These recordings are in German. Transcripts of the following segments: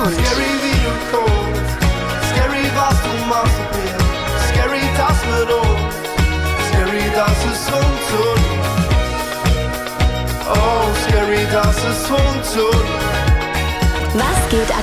Sound.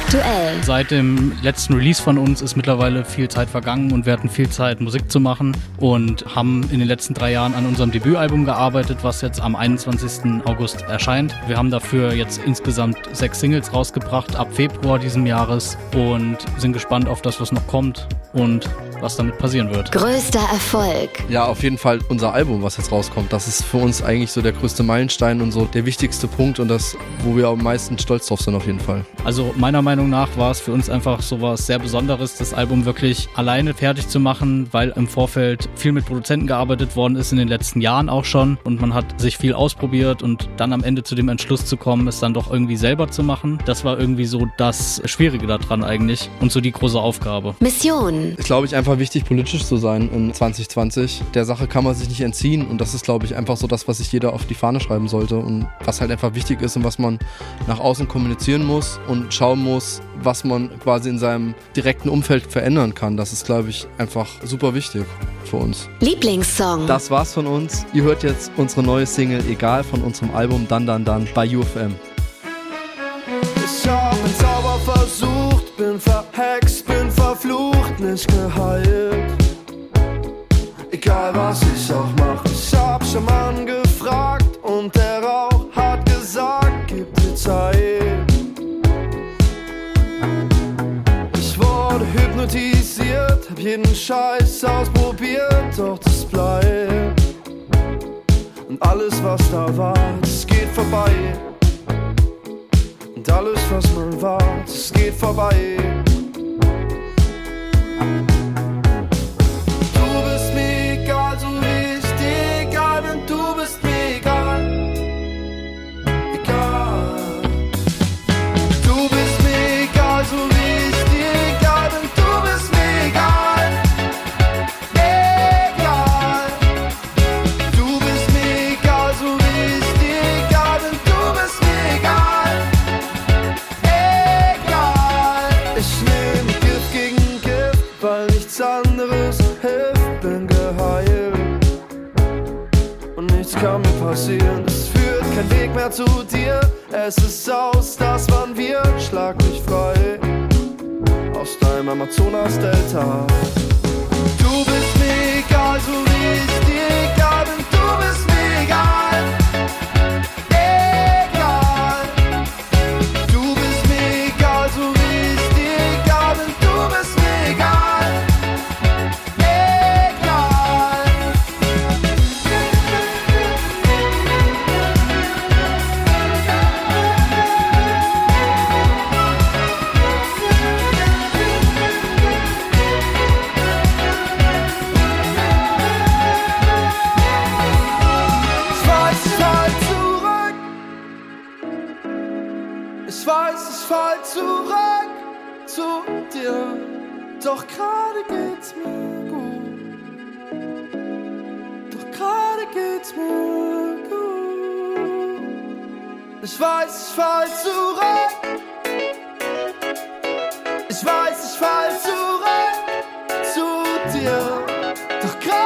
Aktuell? Seit dem letzten Release von uns ist mittlerweile viel Zeit vergangen und wir hatten viel Zeit, Musik zu machen und haben in den letzten drei Jahren an unserem Debütalbum gearbeitet, was jetzt am 21. August erscheint. Wir haben dafür jetzt insgesamt sechs Singles rausgebracht ab Februar diesen Jahres und sind gespannt auf das, was noch kommt und was damit passieren wird. Größter Erfolg. Ja, auf jeden Fall unser Album, was jetzt rauskommt. Das ist für uns eigentlich so der größte Meilenstein und so der wichtigste Punkt und das, wo wir am meisten stolz drauf sind, auf jeden Fall. Also meiner Meinung nach war es für uns einfach so was sehr Besonderes, das Album wirklich alleine fertig zu machen, weil im Vorfeld viel mit Produzenten gearbeitet worden ist in den letzten Jahren auch schon und man hat sich viel ausprobiert und dann am Ende zu dem Entschluss zu kommen, es dann doch irgendwie selber zu machen. Das war irgendwie so das Schwierige daran eigentlich und so die große Aufgabe. Mission. Ist, glaube ich, einfach wichtig, politisch zu sein in 2020. Der Sache kann man sich nicht entziehen und das ist, glaube ich, einfach so das, was sich jeder auf die Fahne schreiben sollte und was halt einfach wichtig ist und was man nach außen kommunizieren muss und schauen muss, was man quasi in seinem direkten Umfeld verändern kann. Das ist, glaube ich, einfach super wichtig für uns. Lieblingssong. Das war's von uns. Ihr hört jetzt unsere neue Single Egal von unserem Album Dann Dann Dann bei UFM. Ich hab einen Zauber versucht, bin verhext, bin verflucht, nicht geheilt. Egal was ich auch mach, ich hab Schaman gefragt und der Rauch hat gesagt, gib dir Zeit. Ich wurde hypnotisiert, hab jeden Scheiß ausprobiert, doch das bleibt. Und alles was da war, das geht vorbei. Und alles, was man wart, es geht vorbei. thank you passieren. Es führt kein Weg mehr zu dir. Es ist aus, das waren wir. Schlag mich frei aus deinem Amazonas-Delta. fall zurück zu dir, doch gerade geht's mir gut. Doch gerade geht's mir gut. Ich weiß, ich fall zurück. Ich weiß, ich fall zurück zu dir, doch gerade